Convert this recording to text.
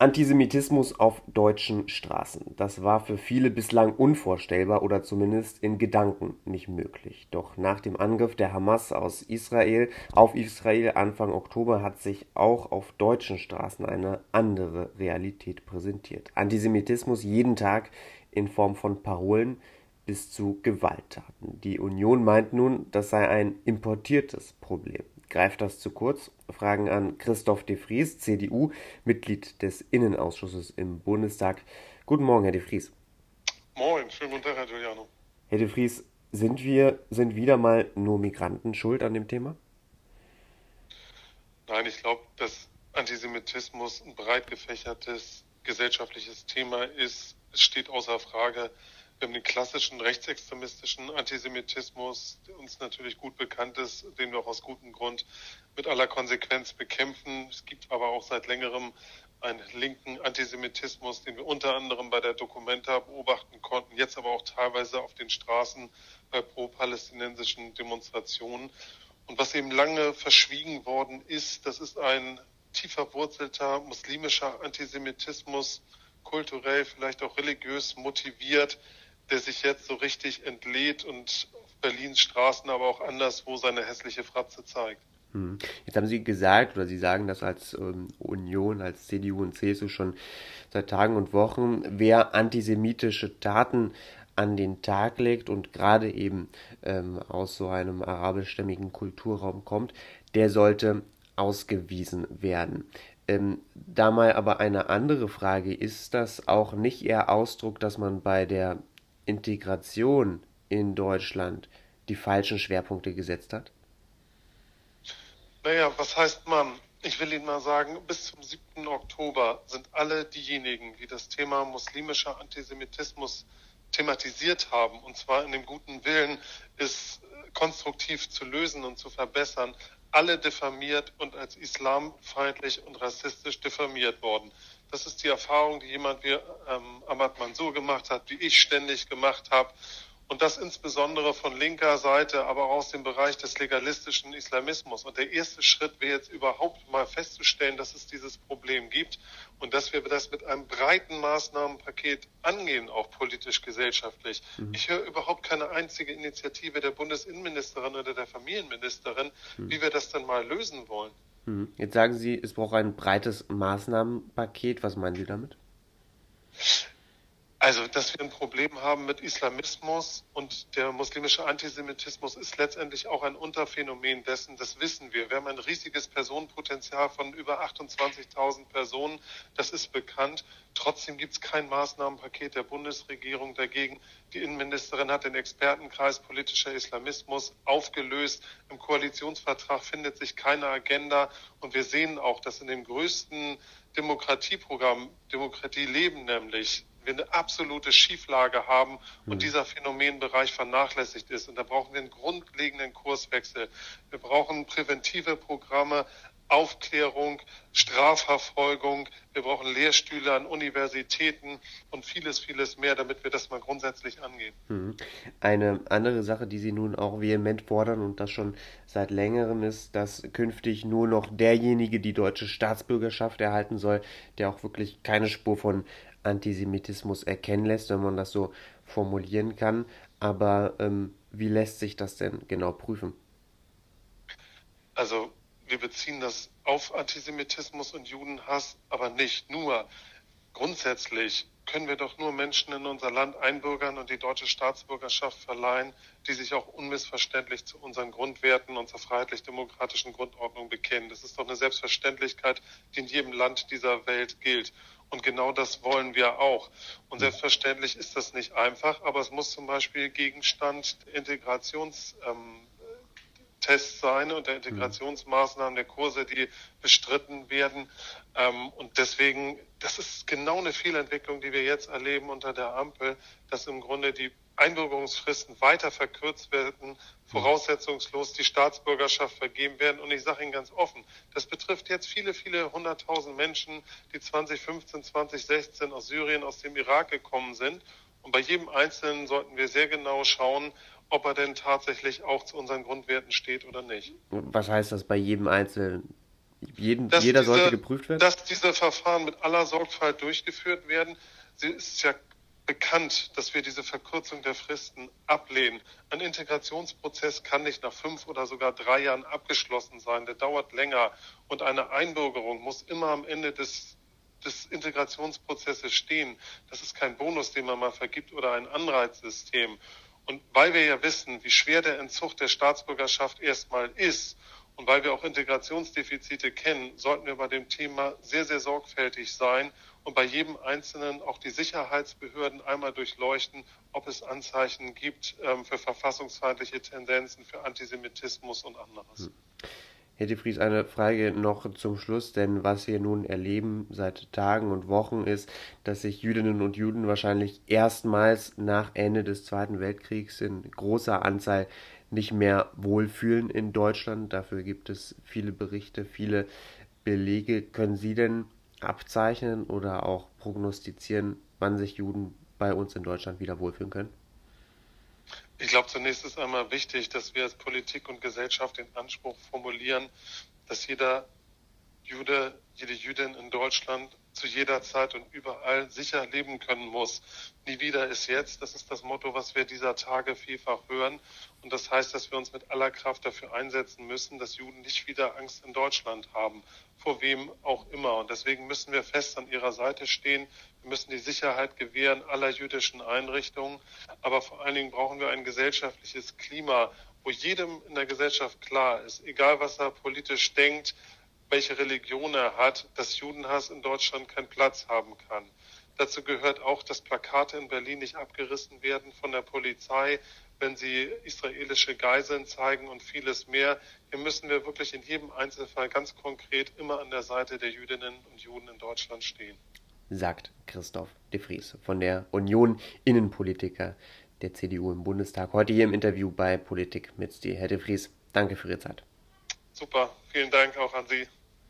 Antisemitismus auf deutschen Straßen. Das war für viele bislang unvorstellbar oder zumindest in Gedanken nicht möglich. Doch nach dem Angriff der Hamas aus Israel auf Israel Anfang Oktober hat sich auch auf deutschen Straßen eine andere Realität präsentiert. Antisemitismus jeden Tag in Form von Parolen bis zu Gewalttaten. Die Union meint nun, das sei ein importiertes Problem. Greift das zu kurz? Fragen an Christoph de Vries, CDU, Mitglied des Innenausschusses im Bundestag. Guten Morgen, Herr de Vries. Moin, schönen guten Tag, Herr Giuliano. Herr de Vries, sind wir, sind wieder mal nur Migranten schuld an dem Thema? Nein, ich glaube, dass Antisemitismus ein breit gefächertes gesellschaftliches Thema ist. Es steht außer Frage, wir haben den klassischen rechtsextremistischen Antisemitismus, der uns natürlich gut bekannt ist, den wir auch aus gutem Grund mit aller Konsequenz bekämpfen. Es gibt aber auch seit längerem einen linken Antisemitismus, den wir unter anderem bei der Documenta beobachten konnten, jetzt aber auch teilweise auf den Straßen bei pro-palästinensischen Demonstrationen. Und was eben lange verschwiegen worden ist, das ist ein tief verwurzelter muslimischer Antisemitismus, kulturell, vielleicht auch religiös motiviert, der sich jetzt so richtig entlädt und auf Berlins Straßen, aber auch anderswo seine hässliche Fratze zeigt. Hm. Jetzt haben Sie gesagt, oder Sie sagen das als ähm, Union, als CDU und CSU schon seit Tagen und Wochen, wer antisemitische Taten an den Tag legt und gerade eben ähm, aus so einem arabischstämmigen Kulturraum kommt, der sollte ausgewiesen werden. Ähm, da mal aber eine andere Frage, ist das auch nicht eher Ausdruck, dass man bei der Integration in Deutschland die falschen Schwerpunkte gesetzt hat? Naja, was heißt man? Ich will Ihnen mal sagen, bis zum 7. Oktober sind alle diejenigen, die das Thema muslimischer Antisemitismus thematisiert haben, und zwar in dem guten Willen, es konstruktiv zu lösen und zu verbessern, alle diffamiert und als islamfeindlich und rassistisch diffamiert worden. Das ist die Erfahrung, die jemand wie ähm, Ahmad Mansour gemacht hat, die ich ständig gemacht habe. Und das insbesondere von linker Seite, aber auch aus dem Bereich des legalistischen Islamismus. Und der erste Schritt wäre jetzt überhaupt mal festzustellen, dass es dieses Problem gibt und dass wir das mit einem breiten Maßnahmenpaket angehen, auch politisch, gesellschaftlich. Mhm. Ich höre überhaupt keine einzige Initiative der Bundesinnenministerin oder der Familienministerin, mhm. wie wir das dann mal lösen wollen. Mhm. Jetzt sagen Sie, es braucht ein breites Maßnahmenpaket. Was meinen Sie damit? Also, dass wir ein Problem haben mit Islamismus und der muslimische Antisemitismus ist letztendlich auch ein Unterphänomen dessen, das wissen wir. Wir haben ein riesiges Personenpotenzial von über 28.000 Personen, das ist bekannt. Trotzdem gibt es kein Maßnahmenpaket der Bundesregierung dagegen. Die Innenministerin hat den Expertenkreis politischer Islamismus aufgelöst. Im Koalitionsvertrag findet sich keine Agenda und wir sehen auch, dass in dem größten Demokratieprogramm, Demokratie leben nämlich, wir eine absolute Schieflage haben und mhm. dieser Phänomenbereich vernachlässigt ist. Und da brauchen wir einen grundlegenden Kurswechsel. Wir brauchen präventive Programme, Aufklärung, Strafverfolgung. Wir brauchen Lehrstühle an Universitäten und vieles, vieles mehr, damit wir das mal grundsätzlich angehen. Mhm. Eine andere Sache, die Sie nun auch vehement fordern und das schon seit längerem ist, dass künftig nur noch derjenige die deutsche Staatsbürgerschaft erhalten soll, der auch wirklich keine Spur von Antisemitismus erkennen lässt, wenn man das so formulieren kann. Aber ähm, wie lässt sich das denn genau prüfen? Also wir beziehen das auf Antisemitismus und Judenhass, aber nicht nur. Grundsätzlich können wir doch nur Menschen in unser Land einbürgern und die deutsche Staatsbürgerschaft verleihen, die sich auch unmissverständlich zu unseren Grundwerten, unserer freiheitlich-demokratischen Grundordnung bekennen. Das ist doch eine Selbstverständlichkeit, die in jedem Land dieser Welt gilt. Und genau das wollen wir auch. Und selbstverständlich ist das nicht einfach, aber es muss zum Beispiel Gegenstand Integrations, ähm, Tests sein und der Integrationsmaßnahmen, der Kurse, die bestritten werden. Ähm, und deswegen, das ist genau eine Fehlentwicklung, die wir jetzt erleben unter der Ampel, dass im Grunde die Einbürgerungsfristen weiter verkürzt werden, voraussetzungslos die Staatsbürgerschaft vergeben werden. Und ich sage Ihnen ganz offen, das betrifft jetzt viele, viele hunderttausend Menschen, die 2015, 2016 aus Syrien, aus dem Irak gekommen sind. Und bei jedem Einzelnen sollten wir sehr genau schauen, ob er denn tatsächlich auch zu unseren Grundwerten steht oder nicht. Was heißt das bei jedem Einzelnen? Jeden, jeder diese, sollte geprüft werden? Dass diese Verfahren mit aller Sorgfalt durchgeführt werden. Sie ist ja bekannt, dass wir diese Verkürzung der Fristen ablehnen. Ein Integrationsprozess kann nicht nach fünf oder sogar drei Jahren abgeschlossen sein. Der dauert länger. Und eine Einbürgerung muss immer am Ende des, des Integrationsprozesses stehen. Das ist kein Bonus, den man mal vergibt oder ein Anreizsystem. Und weil wir ja wissen, wie schwer der Entzug der Staatsbürgerschaft erstmal ist und weil wir auch Integrationsdefizite kennen, sollten wir bei dem Thema sehr, sehr sorgfältig sein und bei jedem Einzelnen auch die Sicherheitsbehörden einmal durchleuchten, ob es Anzeichen gibt ähm, für verfassungsfeindliche Tendenzen, für Antisemitismus und anderes. Hm. Herr de Vries, eine Frage noch zum Schluss, denn was wir nun erleben seit Tagen und Wochen ist, dass sich Jüdinnen und Juden wahrscheinlich erstmals nach Ende des Zweiten Weltkriegs in großer Anzahl nicht mehr wohlfühlen in Deutschland. Dafür gibt es viele Berichte, viele Belege. Können Sie denn abzeichnen oder auch prognostizieren, wann sich Juden bei uns in Deutschland wieder wohlfühlen können? Ich glaube, zunächst ist einmal wichtig, dass wir als Politik und Gesellschaft den Anspruch formulieren, dass jeder Jude, jede Jüdin in Deutschland zu jeder Zeit und überall sicher leben können muss. Nie wieder ist jetzt. Das ist das Motto, was wir dieser Tage vielfach hören. Und das heißt, dass wir uns mit aller Kraft dafür einsetzen müssen, dass Juden nicht wieder Angst in Deutschland haben. Vor wem auch immer. Und deswegen müssen wir fest an ihrer Seite stehen. Wir müssen die Sicherheit gewähren aller jüdischen Einrichtungen. Aber vor allen Dingen brauchen wir ein gesellschaftliches Klima, wo jedem in der Gesellschaft klar ist, egal was er politisch denkt, welche Religion er hat, dass Judenhass in Deutschland keinen Platz haben kann. Dazu gehört auch, dass Plakate in Berlin nicht abgerissen werden von der Polizei, wenn sie israelische Geiseln zeigen und vieles mehr. Hier müssen wir wirklich in jedem Einzelfall ganz konkret immer an der Seite der Jüdinnen und Juden in Deutschland stehen. Sagt Christoph de Vries von der Union Innenpolitiker der CDU im Bundestag. Heute hier im Interview bei Politik mit dir. Herr de Vries, danke für Ihre Zeit. Super, vielen Dank auch an Sie.